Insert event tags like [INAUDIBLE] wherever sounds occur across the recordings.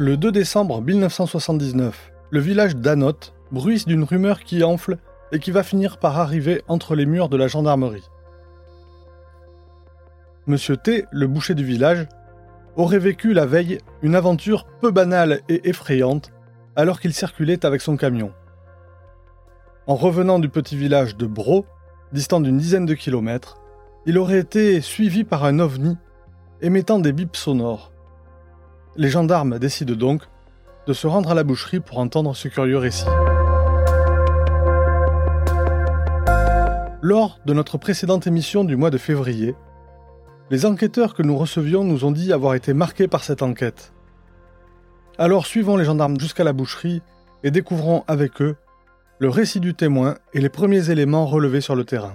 Le 2 décembre 1979, le village d'Anote bruisse d'une rumeur qui enfle et qui va finir par arriver entre les murs de la gendarmerie. Monsieur T, le boucher du village, aurait vécu la veille une aventure peu banale et effrayante alors qu'il circulait avec son camion. En revenant du petit village de Bro, distant d'une dizaine de kilomètres, il aurait été suivi par un ovni émettant des bips sonores. Les gendarmes décident donc de se rendre à la boucherie pour entendre ce curieux récit. Lors de notre précédente émission du mois de février, les enquêteurs que nous recevions nous ont dit avoir été marqués par cette enquête. Alors suivons les gendarmes jusqu'à la boucherie et découvrons avec eux le récit du témoin et les premiers éléments relevés sur le terrain.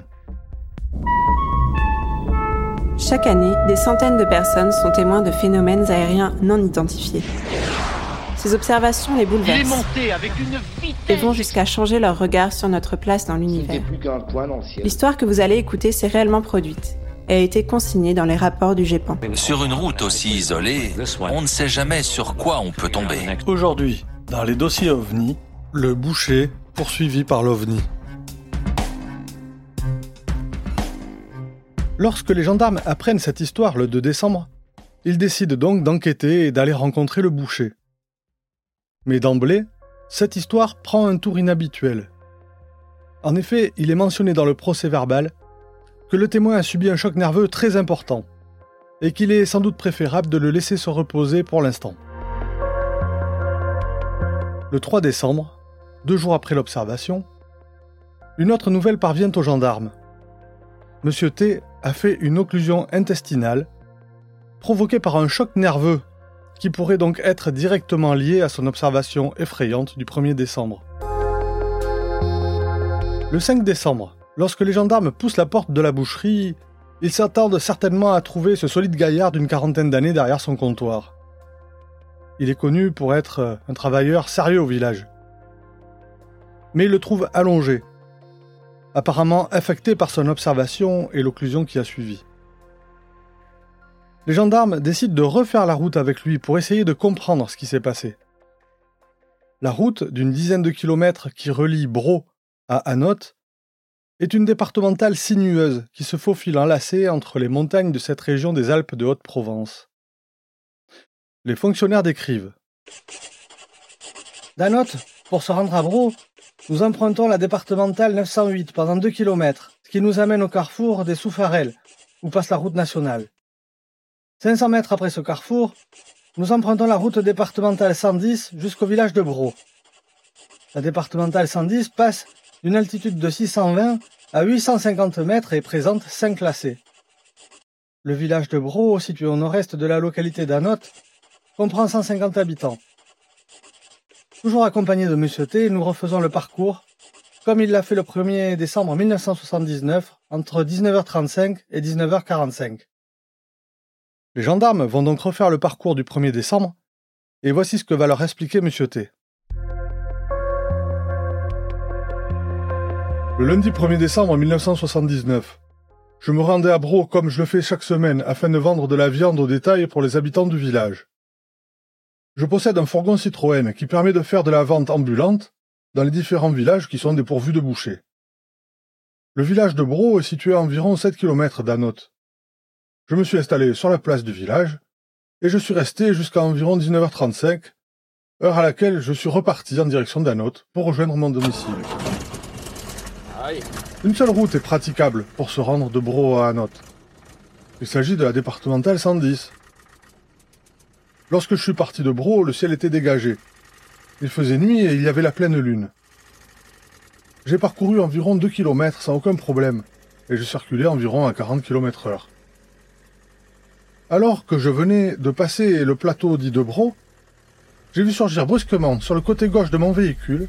Chaque année, des centaines de personnes sont témoins de phénomènes aériens non identifiés. Ces observations les bouleversent et vont jusqu'à changer leur regard sur notre place dans l'univers. L'histoire que vous allez écouter s'est réellement produite et a été consignée dans les rapports du GEPAN. Sur une route aussi isolée, on ne sait jamais sur quoi on peut tomber. Aujourd'hui, dans les dossiers OVNI, le boucher poursuivi par l'OVNI. Lorsque les gendarmes apprennent cette histoire le 2 décembre, ils décident donc d'enquêter et d'aller rencontrer le boucher. Mais d'emblée, cette histoire prend un tour inhabituel. En effet, il est mentionné dans le procès verbal que le témoin a subi un choc nerveux très important et qu'il est sans doute préférable de le laisser se reposer pour l'instant. Le 3 décembre, deux jours après l'observation, une autre nouvelle parvient aux gendarmes. Monsieur T a fait une occlusion intestinale provoquée par un choc nerveux qui pourrait donc être directement lié à son observation effrayante du 1er décembre. Le 5 décembre, lorsque les gendarmes poussent la porte de la boucherie, ils s'attendent certainement à trouver ce solide gaillard d'une quarantaine d'années derrière son comptoir. Il est connu pour être un travailleur sérieux au village. Mais ils le trouvent allongé, apparemment affecté par son observation et l'occlusion qui a suivi. Les gendarmes décident de refaire la route avec lui pour essayer de comprendre ce qui s'est passé. La route d'une dizaine de kilomètres qui relie Bro à Anote est une départementale sinueuse qui se faufile enlacée entre les montagnes de cette région des Alpes de Haute-Provence. Les fonctionnaires décrivent. D'Anote, pour se rendre à Bro, nous empruntons la départementale 908 pendant 2 km, ce qui nous amène au carrefour des Soufarelles, où passe la route nationale. 500 mètres après ce carrefour, nous empruntons la route départementale 110 jusqu'au village de Bro. La départementale 110 passe d'une altitude de 620 à 850 mètres et présente 5 classés. Le village de Bro, situé au nord-est de la localité d'Anote, comprend 150 habitants. Toujours accompagné de Monsieur T, nous refaisons le parcours, comme il l'a fait le 1er décembre 1979, entre 19h35 et 19h45. Les gendarmes vont donc refaire le parcours du 1er décembre, et voici ce que va leur expliquer Monsieur T. Le lundi 1er décembre 1979, je me rendais à Bro comme je le fais chaque semaine afin de vendre de la viande au détail pour les habitants du village. Je possède un fourgon Citroën qui permet de faire de la vente ambulante dans les différents villages qui sont dépourvus de bouchers. Le village de Bro est situé à environ 7 km d'Anote. Je me suis installé sur la place du village et je suis resté jusqu'à environ 19h35, heure à laquelle je suis reparti en direction d'Anote pour rejoindre mon domicile. Une seule route est praticable pour se rendre de Bro à Anote. Il s'agit de la départementale 110. Lorsque je suis parti de Bro, le ciel était dégagé. Il faisait nuit et il y avait la pleine lune. J'ai parcouru environ 2 km sans aucun problème, et je circulais environ à 40 km heure. Alors que je venais de passer le plateau dit de Bro, j'ai vu surgir brusquement sur le côté gauche de mon véhicule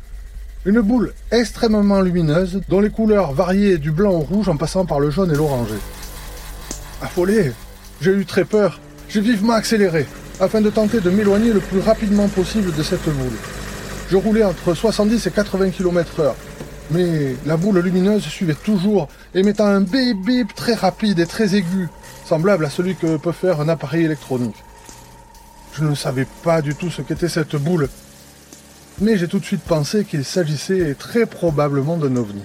une boule extrêmement lumineuse dont les couleurs variaient du blanc au rouge en passant par le jaune et l'orangé. Affolé, j'ai eu très peur, j'ai vivement accéléré afin de tenter de m'éloigner le plus rapidement possible de cette boule. Je roulais entre 70 et 80 km heure, mais la boule lumineuse suivait toujours, émettant un bip bip très rapide et très aigu, semblable à celui que peut faire un appareil électronique. Je ne savais pas du tout ce qu'était cette boule, mais j'ai tout de suite pensé qu'il s'agissait très probablement d'un ovni.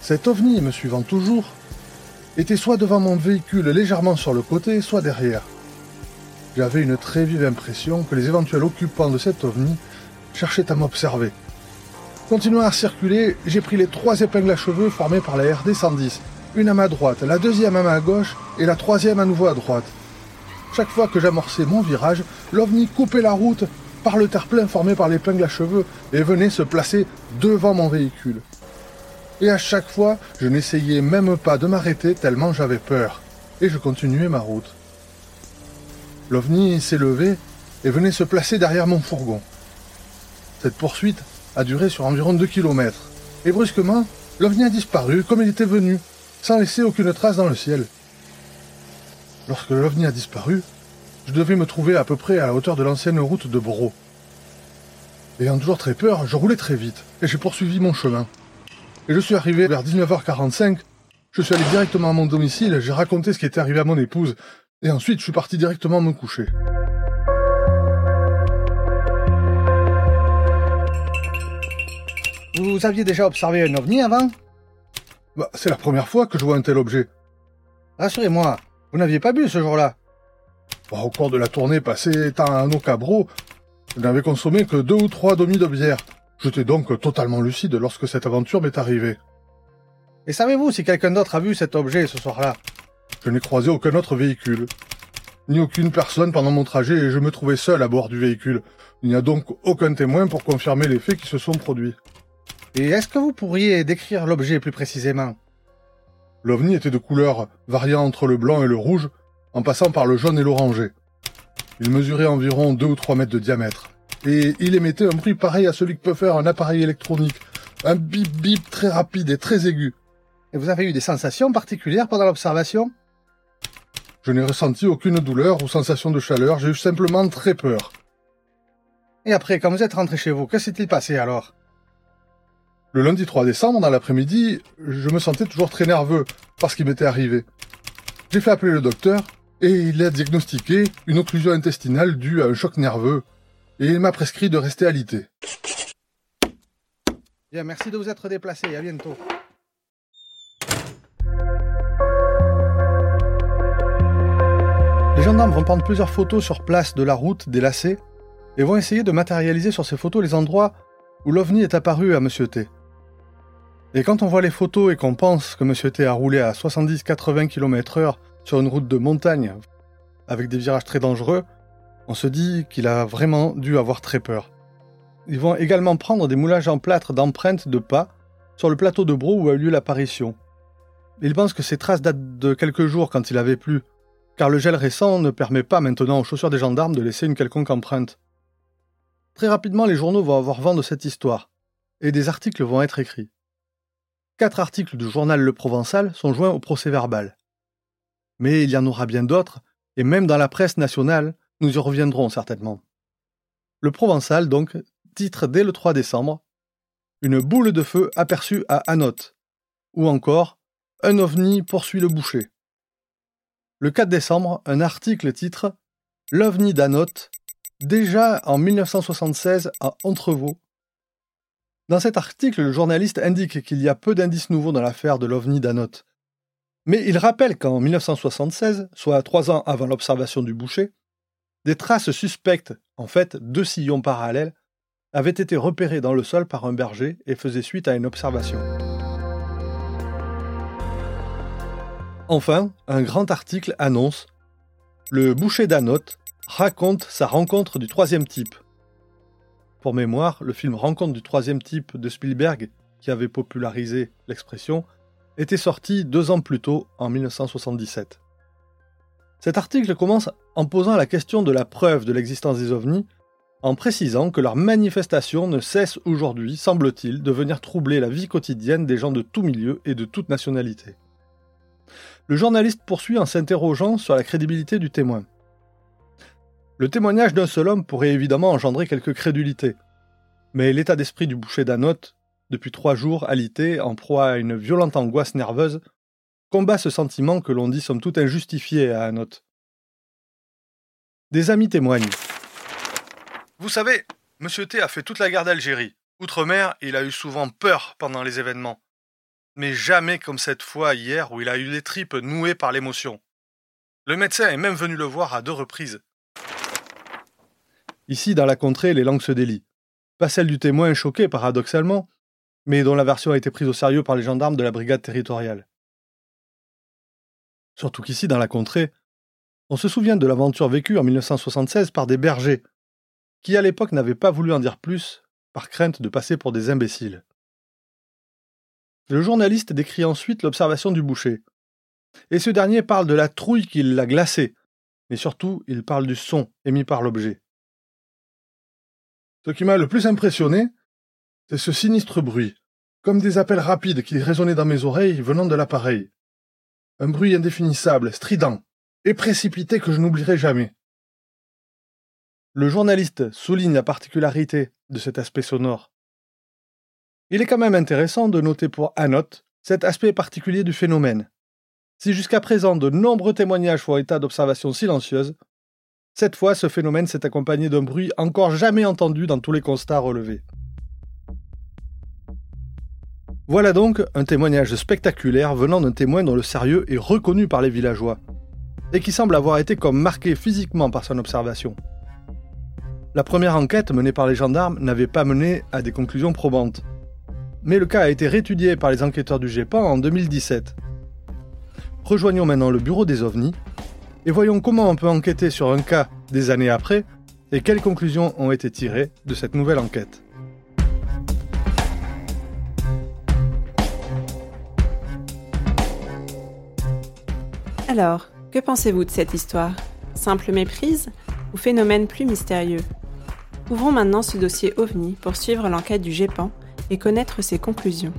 Cet ovni, me suivant toujours, était soit devant mon véhicule légèrement sur le côté, soit derrière. J'avais une très vive impression que les éventuels occupants de cet ovni cherchaient à m'observer. Continuant à circuler, j'ai pris les trois épingles à cheveux formées par la RD 110, une à ma droite, la deuxième à ma gauche et la troisième à nouveau à droite. Chaque fois que j'amorçais mon virage, l'ovni coupait la route par le terre-plein formé par l'épingle à cheveux et venait se placer devant mon véhicule. Et à chaque fois, je n'essayais même pas de m'arrêter tellement j'avais peur, et je continuais ma route. L'ovni s'est levé et venait se placer derrière mon fourgon. Cette poursuite a duré sur environ 2 km, et brusquement, l'ovni a disparu comme il était venu, sans laisser aucune trace dans le ciel. Lorsque l'OVNI a disparu, je devais me trouver à peu près à la hauteur de l'ancienne route de Bro. Ayant toujours très peur, je roulais très vite et j'ai poursuivi mon chemin. Et je suis arrivé vers 19h45. Je suis allé directement à mon domicile, j'ai raconté ce qui était arrivé à mon épouse et ensuite je suis parti directement me coucher. Vous aviez déjà observé un ovni avant? Bah, C'est la première fois que je vois un tel objet. Rassurez-moi, vous n'aviez pas bu ce jour-là? Bah, Au cours de la tournée passée étant un Ocabro, je n'avais consommé que deux ou trois demi de bière. J'étais donc totalement lucide lorsque cette aventure m'est arrivée. Et savez-vous si quelqu'un d'autre a vu cet objet ce soir-là? Je n'ai croisé aucun autre véhicule, ni aucune personne pendant mon trajet et je me trouvais seul à bord du véhicule. Il n'y a donc aucun témoin pour confirmer les faits qui se sont produits. Et est-ce que vous pourriez décrire l'objet plus précisément? L'ovni était de couleur variant entre le blanc et le rouge, en passant par le jaune et l'orangé. Il mesurait environ 2 ou 3 mètres de diamètre, et il émettait un bruit pareil à celui que peut faire un appareil électronique, un bip bip très rapide et très aigu. Et vous avez eu des sensations particulières pendant l'observation? Je n'ai ressenti aucune douleur ou sensation de chaleur, j'ai eu simplement très peur. Et après, quand vous êtes rentré chez vous, que s'est-il passé alors? Le lundi 3 décembre, dans l'après-midi, je me sentais toujours très nerveux parce qu'il m'était arrivé. J'ai fait appeler le docteur et il a diagnostiqué une occlusion intestinale due à un choc nerveux et il m'a prescrit de rester alité. Bien, merci de vous être déplacé, à bientôt. Les gendarmes vont prendre plusieurs photos sur place de la route des lacets et vont essayer de matérialiser sur ces photos les endroits où l'OVNI est apparu à Monsieur T. Et quand on voit les photos et qu'on pense que Monsieur T a roulé à 70-80 km heure sur une route de montagne, avec des virages très dangereux, on se dit qu'il a vraiment dû avoir très peur. Ils vont également prendre des moulages en plâtre d'empreintes de pas sur le plateau de Bro où a eu lieu l'apparition. Ils pensent que ces traces datent de quelques jours quand il avait plu, car le gel récent ne permet pas maintenant aux chaussures des gendarmes de laisser une quelconque empreinte. Très rapidement, les journaux vont avoir vent de cette histoire, et des articles vont être écrits. Quatre articles du journal Le Provençal sont joints au procès verbal. Mais il y en aura bien d'autres, et même dans la presse nationale, nous y reviendrons certainement. Le Provençal, donc, titre dès le 3 décembre Une boule de feu aperçue à Anote, ou encore Un ovni poursuit le boucher. Le 4 décembre, un article titre L'ovni d'Anote, déjà en 1976 à Entrevaux, dans cet article, le journaliste indique qu'il y a peu d'indices nouveaux dans l'affaire de l'OVNI d'Anote. Mais il rappelle qu'en 1976, soit trois ans avant l'observation du boucher, des traces suspectes, en fait deux sillons parallèles, avaient été repérées dans le sol par un berger et faisaient suite à une observation. Enfin, un grand article annonce Le boucher d'Anote raconte sa rencontre du troisième type, pour mémoire, le film Rencontre du troisième type de Spielberg, qui avait popularisé l'expression, était sorti deux ans plus tôt, en 1977. Cet article commence en posant la question de la preuve de l'existence des ovnis, en précisant que leur manifestation ne cesse aujourd'hui, semble-t-il, de venir troubler la vie quotidienne des gens de tout milieu et de toute nationalité. Le journaliste poursuit en s'interrogeant sur la crédibilité du témoin. Le témoignage d'un seul homme pourrait évidemment engendrer quelque crédulité. Mais l'état d'esprit du boucher d'Anote, depuis trois jours alité, en proie à une violente angoisse nerveuse, combat ce sentiment que l'on dit somme toute injustifié à un hôte. Des amis témoignent. Vous savez, Monsieur T a fait toute la guerre d'Algérie. Outre-mer, il a eu souvent peur pendant les événements. Mais jamais comme cette fois hier où il a eu les tripes nouées par l'émotion. Le médecin est même venu le voir à deux reprises. Ici, dans la contrée, les langues se délient. Pas celle du témoin choqué, paradoxalement, mais dont la version a été prise au sérieux par les gendarmes de la brigade territoriale. Surtout qu'ici, dans la contrée, on se souvient de l'aventure vécue en 1976 par des bergers, qui à l'époque n'avaient pas voulu en dire plus, par crainte de passer pour des imbéciles. Le journaliste décrit ensuite l'observation du boucher. Et ce dernier parle de la trouille qui l'a glacé, mais surtout il parle du son émis par l'objet. Ce qui m'a le plus impressionné, c'est ce sinistre bruit, comme des appels rapides qui résonnaient dans mes oreilles venant de l'appareil. Un bruit indéfinissable, strident, et précipité que je n'oublierai jamais. Le journaliste souligne la particularité de cet aspect sonore. Il est quand même intéressant de noter pour Anote cet aspect particulier du phénomène. Si jusqu'à présent de nombreux témoignages font état d'observations silencieuses, cette fois ce phénomène s'est accompagné d'un bruit encore jamais entendu dans tous les constats relevés. Voilà donc un témoignage spectaculaire venant d'un témoin dont le sérieux est reconnu par les villageois, et qui semble avoir été comme marqué physiquement par son observation. La première enquête menée par les gendarmes n'avait pas mené à des conclusions probantes. Mais le cas a été réétudié par les enquêteurs du GEPAN en 2017. Rejoignons maintenant le bureau des ovnis et voyons comment on peut enquêter sur un cas des années après et quelles conclusions ont été tirées de cette nouvelle enquête. Alors, que pensez-vous de cette histoire? Simple méprise ou phénomène plus mystérieux? Ouvrons maintenant ce dossier OVNI pour suivre l'enquête du GEPAN et connaître ses conclusions.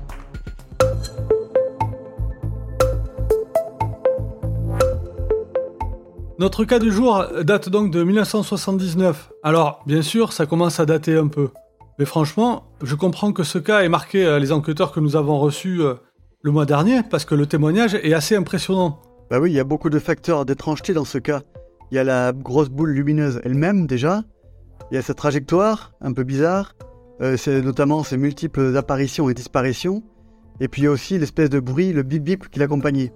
Notre cas du jour date donc de 1979. Alors, bien sûr, ça commence à dater un peu. Mais franchement, je comprends que ce cas ait marqué euh, les enquêteurs que nous avons reçus euh, le mois dernier, parce que le témoignage est assez impressionnant. Bah oui, il y a beaucoup de facteurs d'étrangeté dans ce cas. Il y a la grosse boule lumineuse elle-même déjà, il y a sa trajectoire, un peu bizarre, euh, c'est notamment ses multiples apparitions et disparitions, et puis il y a aussi l'espèce de bruit, le bip bip qui l'accompagnait.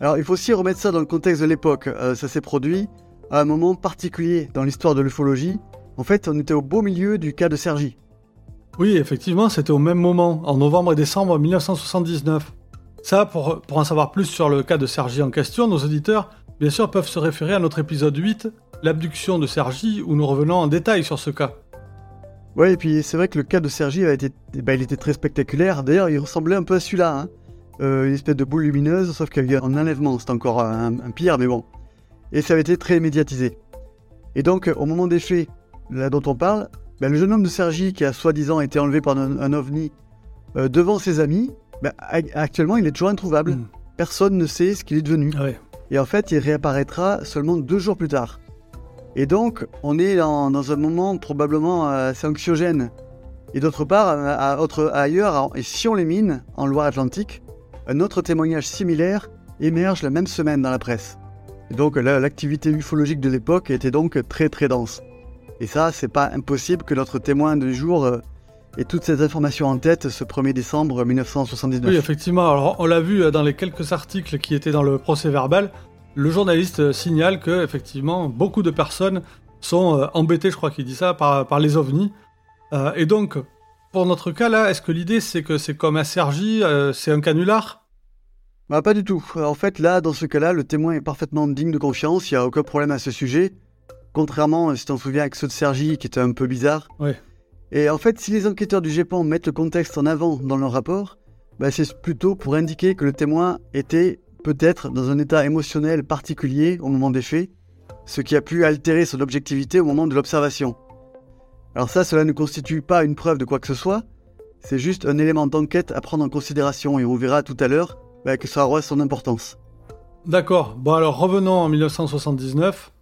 Alors il faut aussi remettre ça dans le contexte de l'époque. Euh, ça s'est produit à un moment particulier dans l'histoire de l'ufologie. En fait, on était au beau milieu du cas de Sergi. Oui, effectivement, c'était au même moment, en novembre et décembre 1979. Ça, pour, pour en savoir plus sur le cas de Sergi en question, nos auditeurs, bien sûr, peuvent se référer à notre épisode 8 l'abduction de Sergi, où nous revenons en détail sur ce cas. Ouais, et puis c'est vrai que le cas de Sergi a été, bah, il était très spectaculaire. D'ailleurs, il ressemblait un peu à celui-là. Hein. Euh, une espèce de boule lumineuse, sauf qu'il y a eu un enlèvement. C'est encore un, pire, mais bon. Et ça avait été très médiatisé. Et donc, au moment des faits, là dont on parle, bah, le jeune homme de Sergi, qui a soi-disant été enlevé par un, ovni euh, devant ses amis, bah, actuellement, il est toujours introuvable. Hmm. Personne ne sait ce qu'il est devenu. Et en fait, il réapparaîtra seulement deux jours plus tard. Et donc, on est dans, un moment probablement assez anxiogène. Et d'autre part, à, autre, ailleurs, et si on les mine, en Loire-Atlantique, un autre témoignage similaire émerge la même semaine dans la presse. Et donc l'activité ufologique de l'époque était donc très très dense. Et ça, c'est pas impossible que notre témoin du jour euh, ait toutes ces informations en tête ce 1er décembre 1979. Oui, effectivement. Alors, on l'a vu euh, dans les quelques articles qui étaient dans le procès verbal. Le journaliste signale que effectivement beaucoup de personnes sont euh, embêtées, je crois qu'il dit ça, par, les ovnis. Euh, et donc, pour notre cas là, est-ce que l'idée c'est que c'est comme un Sergi, euh, c'est un canular? Bah pas du tout. En fait là, dans ce cas-là, le témoin est parfaitement digne de confiance, il n'y a aucun problème à ce sujet. Contrairement, si t'en souviens, avec ceux de Sergi qui était un peu bizarre. Oui. Et en fait, si les enquêteurs du GEPAN mettent le contexte en avant dans leur rapport, bah, c'est plutôt pour indiquer que le témoin était peut-être dans un état émotionnel particulier au moment des faits, ce qui a pu altérer son objectivité au moment de l'observation. Alors ça, cela ne constitue pas une preuve de quoi que ce soit, c'est juste un élément d'enquête à prendre en considération et on verra tout à l'heure bah, que ça aura son importance. D'accord, bon alors revenons en 1979.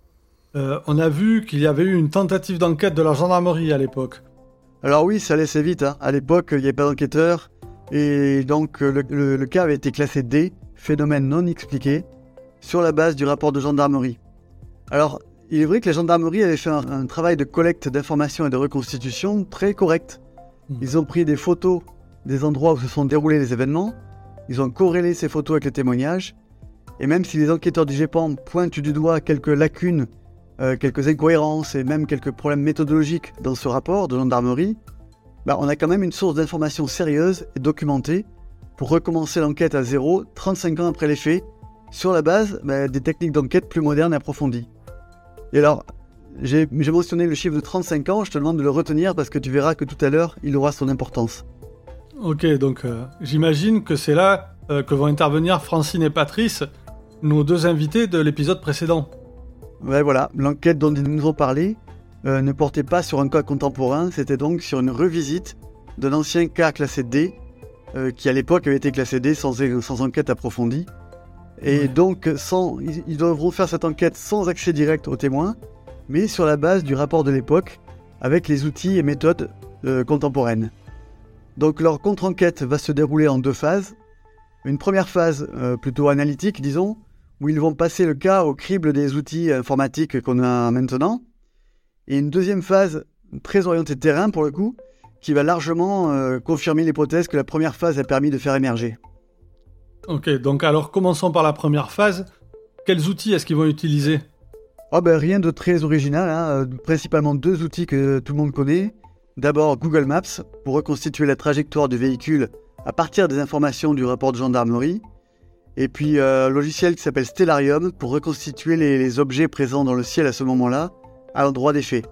Euh, on a vu qu'il y avait eu une tentative d'enquête de la gendarmerie à l'époque. Alors oui, ça laissait vite. Hein. À l'époque, il n'y avait pas d'enquêteur. Et donc le, le, cas avait été classé D, phénomène non expliqué, sur la base du rapport de gendarmerie. Alors, il est vrai que la gendarmerie avait fait un, travail de collecte d'informations et de reconstitution très correct. Hmm. Ils ont pris des photos des endroits où se sont déroulés les événements, ils ont corrélé ces photos avec les témoignages, et même si les enquêteurs du GEPAN pointent du doigt quelques lacunes, euh, quelques incohérences et même quelques problèmes méthodologiques dans ce rapport de gendarmerie, bah, on a quand même une source d'information sérieuse et documentée pour recommencer l'enquête à zéro 35 ans après les faits, sur la base bah, des techniques d'enquête plus modernes et approfondies. Et alors, j'ai mentionné le chiffre de 35 ans, je te demande de le retenir parce que tu verras que tout à l'heure, il aura son importance. Ok, donc euh, j'imagine que c'est là euh, que vont intervenir Francine et Patrice, nos deux invités de l'épisode précédent. Ouais, voilà, l'enquête dont ils nous ont parlé euh, ne portait pas sur un cas contemporain, c'était donc sur une revisite d'un ancien cas classé D, qui à l'époque avait été classé D sans, sans enquête approfondie. Et donc, sans, ils, devront faire cette enquête sans accès direct aux témoins, mais sur la base du rapport de l'époque, avec les outils et méthodes euh, contemporaines. Donc leur contre-enquête va se dérouler en deux phases. Une première phase euh, plutôt analytique, disons, où ils vont passer le cas au crible des outils informatiques qu'on a maintenant. Et une deuxième phase très orientée terrain pour le coup, qui va largement euh, confirmer l'hypothèse que la première phase a permis de faire émerger. Ok, donc alors commençons par la première phase. Quels outils est-ce qu'ils vont utiliser? Oh ben, Rien de très original, hein. Euh, principalement deux outils que tout le monde connaît. D'abord Google Maps pour reconstituer la trajectoire du véhicule à partir des informations du rapport de gendarmerie. Et puis euh, un logiciel qui s'appelle Stellarium pour reconstituer les, objets présents dans le ciel à ce moment-là, à l'endroit des faits.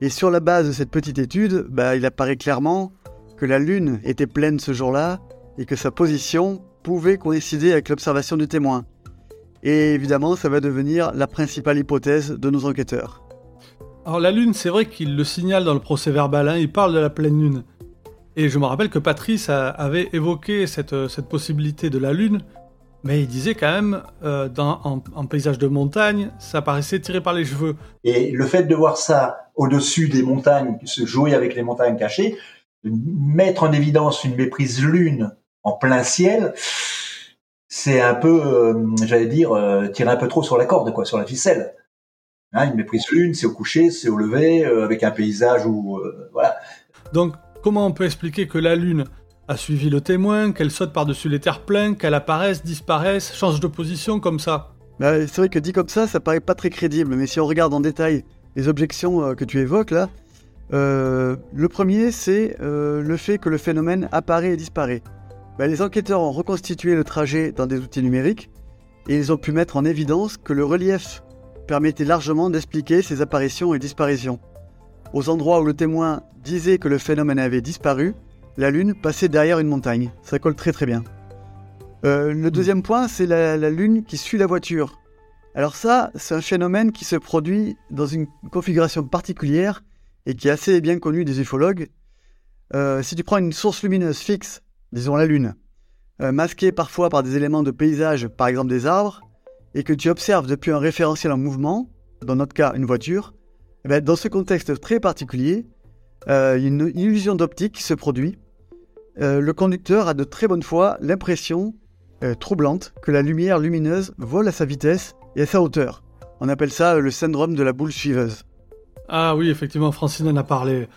Et sur la base de cette petite étude, bah, il apparaît clairement que la Lune était pleine ce jour-là et que sa position pouvait coïncider avec l'observation du témoin. Et évidemment, ça va devenir la principale hypothèse de nos enquêteurs. Alors la Lune, c'est vrai qu'il le signale dans le procès verbal, hein, il parle de la pleine Lune. Et je me rappelle que Patrice avait évoqué cette, possibilité de la Lune, mais il disait quand même, euh, dans, en, paysage de montagne, ça paraissait tiré par les cheveux. Et le fait de voir ça au-dessus des montagnes, se jouer avec les montagnes cachées, mettre en évidence une méprise lune en plein ciel, c'est un peu, euh, j'allais dire, euh, tirer un peu trop sur la corde, quoi, sur la ficelle. Hein, une méprise lune, c'est au coucher, c'est au lever, euh, avec un paysage où, voilà. Donc, comment on peut expliquer que la lune a suivi le témoin, qu'elle saute par-dessus les terres pleines, qu'elle apparaisse, disparaisse, change de position comme ça bah, C'est vrai que dit comme ça, ça paraît pas très crédible, mais si on regarde en détail les objections que tu évoques là, le premier c'est le fait que le phénomène apparaît et disparaît. Bah, les enquêteurs ont reconstitué le trajet dans des outils numériques et ils ont pu mettre en évidence que le relief permettait largement d'expliquer ces apparitions et disparitions. Aux endroits où le témoin disait que le phénomène avait disparu, la Lune passait derrière une montagne. Ça colle très très bien. Euh, le deuxième point, c'est la, Lune qui suit la voiture. Alors ça, c'est un phénomène qui se produit dans une configuration particulière et qui est assez bien connu des ufologues. Euh, si tu prends une source lumineuse fixe disons la Lune, euh, masqué parfois par des éléments de paysage, par exemple des arbres, et que tu observes depuis un référentiel en mouvement, dans notre cas une voiture, eh ben, dans ce contexte très particulier, euh, une, illusion d'optique qui se produit. Euh, le conducteur a de très bonne fois l'impression troublante que la lumière lumineuse vole à sa vitesse et à sa hauteur. On appelle ça le syndrome de la boule suiveuse. Ah oui, effectivement, Francine en a parlé.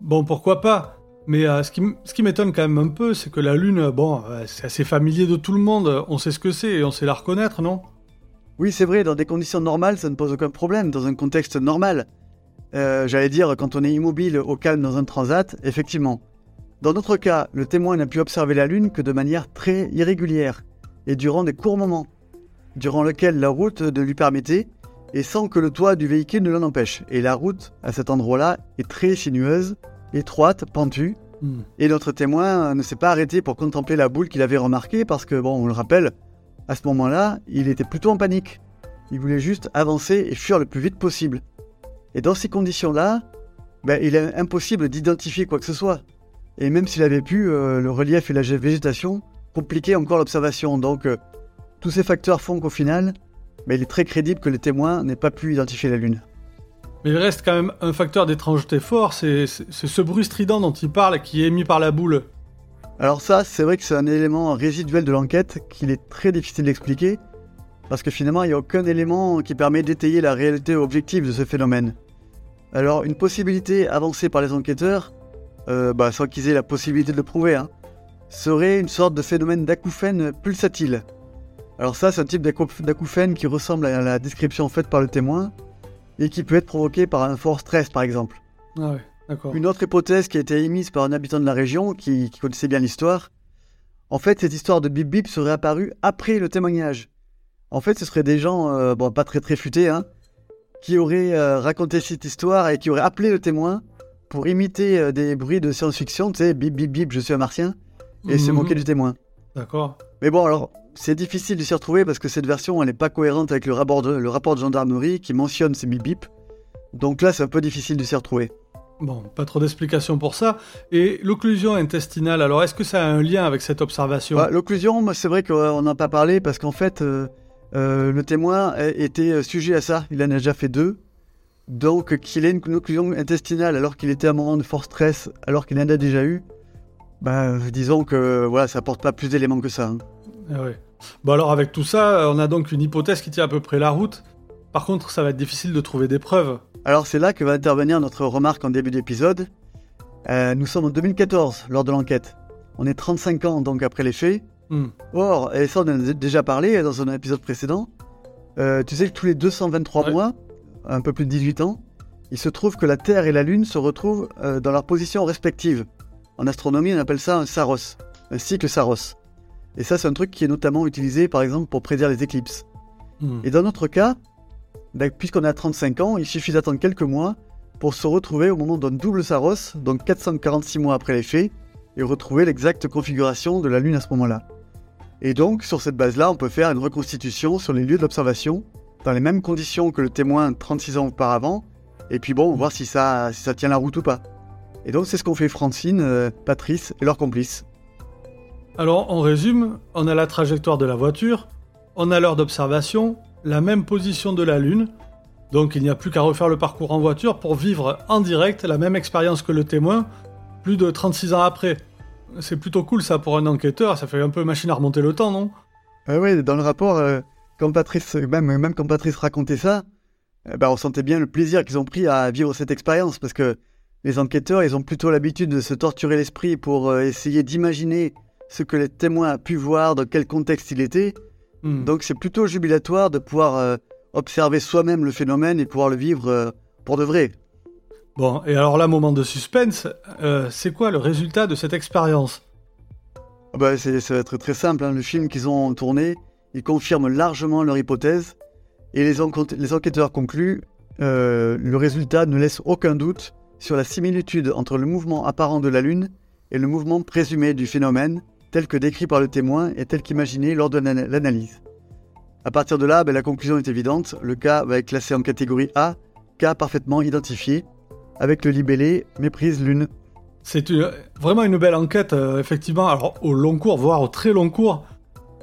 Bon, pourquoi pas? Mais euh, ce qui, m'étonne quand même un peu, c'est que la Lune, bon, euh, c'est assez familier de tout le monde, on sait ce que c'est et on sait la reconnaître, non? Oui, c'est vrai, dans des conditions normales, ça ne pose aucun problème, dans un contexte normal. Euh, j'allais dire, quand on est immobile au calme dans un transat, effectivement. Dans notre cas, le témoin n'a pu observer la Lune que de manière très irrégulière, et durant des courts moments, durant lesquels la route ne lui permettait, et sans que le toit du véhicule ne l'en empêche. Et la route, à cet endroit-là, est très sinueuse, étroite, pentue. Hmm. Et notre témoin ne s'est pas arrêté pour contempler la boule qu'il avait remarquée parce que, bon, on le rappelle, à ce moment-là, il était plutôt en panique. Il voulait juste avancer et fuir le plus vite possible. Et dans ces conditions-là, ben, il est impossible d'identifier quoi que ce soit. Et même s'il avait pu, euh, le relief et la végétation compliquaient encore l'observation. Donc, euh, tous ces facteurs font qu'au final, ben, il est très crédible que les témoins n'aient pas pu identifier la Lune. Mais il reste quand même un facteur d'étrangeté fort, c'est ce bruit strident dont il parle qui est émis par la boule. Alors ça, c'est vrai que c'est un élément résiduel de l'enquête qu'il est très difficile d'expliquer, parce que finalement, il n'y a aucun élément qui permet d'étayer la réalité objective de ce phénomène. Alors, une possibilité avancée par les enquêteurs, euh, bah, sans qu'ils aient la possibilité de le prouver, hein, serait une sorte de phénomène d'acouphène pulsatile. Alors ça, c'est un type d'acouphène qui ressemble à la description faite par le témoin, et qui peut être provoqué par un fort stress, par exemple. Ah ouais, d'accord. Une autre hypothèse qui a été émise par un habitant de la région, qui, connaissait bien l'histoire, en fait, cette histoire de bip bip serait apparue après le témoignage. En fait, ce seraient des gens, euh, bon, pas très très futés, hein, qui auraient euh, raconté cette histoire et qui auraient appelé le témoin pour imiter euh, des bruits de science-fiction, tu sais, bip bip bip, je suis un martien, et se mhm. moquer du témoin. D'accord. Mais bon, alors, c'est difficile de s'y retrouver parce que cette version, elle n'est pas cohérente avec le rapport, de, le rapport de gendarmerie qui mentionne ces bip bip. Donc là, c'est un peu difficile de s'y retrouver. Bon, pas trop d'explications pour ça. Et l'occlusion intestinale, alors est-ce que ça a un lien avec cette observation? Bah, L'occlusion, c'est vrai qu'on n'en a pas parlé parce qu'en fait, euh, euh, le témoin était sujet à ça. Il en a déjà fait deux. Donc qu'il ait une occlusion intestinale alors qu'il était à un moment de fort stress, alors qu'il en a déjà eu, bah, disons que voilà, ça apporte pas plus d'éléments que ça. Hein. Ah bon alors avec tout ça, on a donc une hypothèse qui tient à peu près la route. Par contre, ça va être difficile de trouver des preuves. Alors c'est là que va intervenir notre remarque en début d'épisode. Euh, nous sommes en 2014 lors de l'enquête. On est 35 ans donc après les faits. Hmm. Or, et ça on en a déjà parlé dans un épisode précédent, euh, tu sais que tous les 223 mois, un peu plus de 18 ans, il se trouve que la Terre et la Lune se retrouvent euh, dans leurs positions respectives. En astronomie, on appelle ça un saros, un cycle saros. Et ça, c'est un truc qui est notamment utilisé, par exemple, pour prédire les éclipses. Hmm. Et dans notre cas, ben, puisqu'on a 35 ans, il suffit d'attendre quelques mois pour se retrouver au moment d'un double Saros, donc 446 mois après les faits, et retrouver l'exacte configuration de la Lune à ce moment-là. Et donc, sur cette base-là, on peut faire une reconstitution sur les lieux d'observation, dans les mêmes conditions que le témoin 36 ans auparavant, et puis bon, voir si ça, si ça tient la route ou pas. Et donc, c'est ce qu'ont fait Francine, euh, Patrice et leurs complices. Alors, on résume, on a la trajectoire de la voiture, on a l'heure d'observation, la même position de la Lune, donc il n'y a plus qu'à refaire le parcours en voiture pour vivre en direct la même expérience que le témoin, plus de 36 ans après. C'est plutôt cool ça pour un enquêteur, ça fait un peu machine à remonter le temps, non? Ah oui, dans le rapport, euh, quand Patrice, même, même quand Patrice racontait ça, eh ben, on sentait bien le plaisir qu'ils ont pris à vivre cette expérience, parce que les enquêteurs, ils ont plutôt l'habitude de se torturer l'esprit pour euh, essayer d'imaginer ce que les témoins a pu voir, dans quel contexte il était. Hmm. Donc c'est plutôt jubilatoire de pouvoir euh, observer soi-même le phénomène et pouvoir le vivre euh, pour de vrai. Bon, et alors là, moment de suspense, euh, c'est quoi le résultat de cette expérience? Ah bah, c'est, Ça va être très simple, hein. le film qu'ils ont tourné, il confirme largement leur hypothèse, et les, enquêteurs concluent, le résultat ne laisse aucun doute sur la similitude entre le mouvement apparent de la Lune et le mouvement présumé du phénomène, tel que décrit par le témoin et tel qu'imaginé lors de l'analyse. À partir de là, ben, la conclusion est évidente, le cas va être classé en catégorie A, cas parfaitement identifié, avec le libellé méprise lune. C'est vraiment une belle enquête, euh, effectivement, au long cours, voire au très long cours.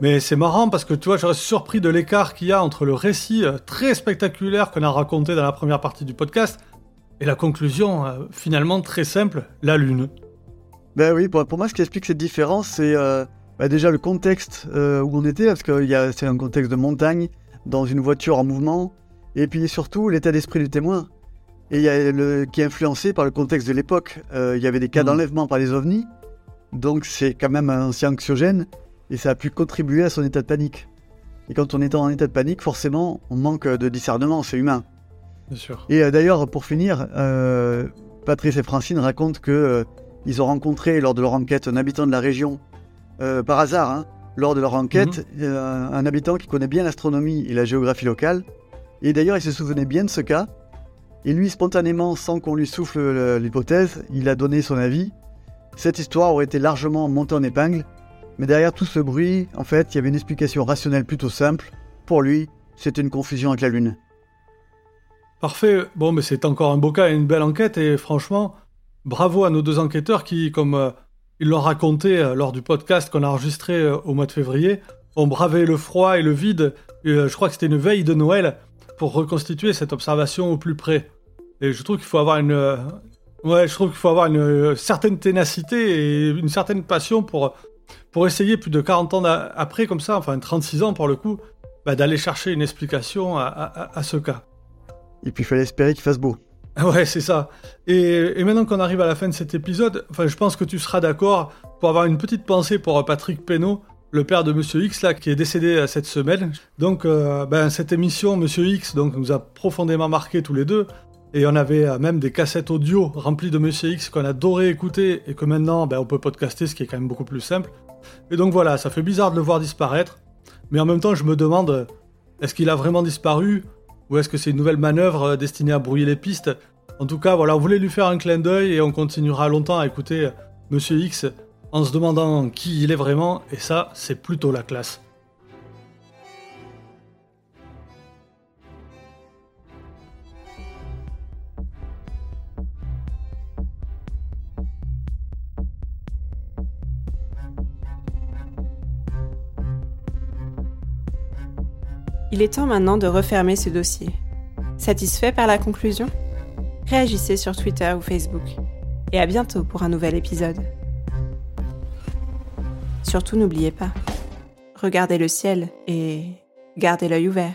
Mais c'est marrant parce que tu vois, je reste surpris de l'écart qu'il y a entre le récit euh, très spectaculaire qu'on a raconté dans la première partie du podcast et la conclusion euh, finalement très simple, la lune. Ben oui, pour, moi, ce qui explique cette différence, c'est euh, bah, déjà le contexte euh, où on était, parce que c'est un contexte de montagne, dans une voiture en mouvement, et puis surtout l'état d'esprit du témoin, et y a le, qui est influencé par le contexte de l'époque. Il y avait des cas mm. d'enlèvement par les ovnis, donc c'est quand même un ancien anxiogène, et ça a pu contribuer à son état de panique. Et quand on est en état de panique, forcément, on manque de discernement, c'est humain. Bien sûr. Et d'ailleurs, pour finir, Patrice et Francine racontent que ils ont rencontré lors de leur enquête un habitant de la région, euh, par hasard, hein, lors de leur enquête, mhm. euh, un habitant qui connaît bien l'astronomie et la géographie locale. Et d'ailleurs, il se souvenait bien de ce cas. Et lui, spontanément, sans qu'on lui souffle l'hypothèse, il a donné son avis. Cette histoire aurait été largement montée en épingle. Mais derrière tout ce bruit, en fait, il y avait une explication rationnelle plutôt simple. Pour lui, c'était une confusion avec la Lune. Parfait. Bon, mais c'est encore un beau cas et une belle enquête. Et franchement, bravo à nos deux enquêteurs qui, comme euh, ils l'ont raconté euh, lors du podcast qu'on a enregistré euh, au mois de février, ont bravé le froid et le vide. je crois que c'était une veille de Noël pour reconstituer cette observation au plus près. Et je trouve qu'il faut avoir une, Ouais, je trouve qu'il faut avoir une certaine ténacité et une certaine passion pour, pour essayer plus de 40 ans après, comme ça, enfin 36 ans pour le coup, bah, d'aller chercher une explication à, ce cas. Et puis il fallait espérer qu'il fasse beau. [LAUGHS] Ouais, c'est ça. Et, maintenant qu'on arrive à la fin de cet épisode, enfin, je pense que tu seras d'accord pour avoir une petite pensée pour Patrick Penaud, le père de Monsieur X là, qui est décédé euh, cette semaine. Donc, euh, ben, cette émission, Monsieur X, donc, nous a profondément marqué tous les deux. Et on avait euh, même des cassettes audio remplies de Monsieur X qu'on adorait écouter et que maintenant, ben, on peut podcaster, ce qui est quand même beaucoup plus simple. Et donc voilà, ça fait bizarre de le voir disparaître. Mais en même temps, je me demande, est-ce qu'il a vraiment disparu Ou est-ce que c'est une nouvelle manœuvre destinée à brouiller les pistes? En tout cas, voilà, on voulait lui faire un clin d'œil et on continuera longtemps à écouter Monsieur X en se demandant qui il est vraiment, et ça, c'est plutôt la classe. Il est temps maintenant de refermer ce dossier. Satisfait par la conclusion? Réagissez sur Twitter ou Facebook. Et à bientôt pour un nouvel épisode. Surtout n'oubliez pas, regardez le ciel et gardez l'œil ouvert.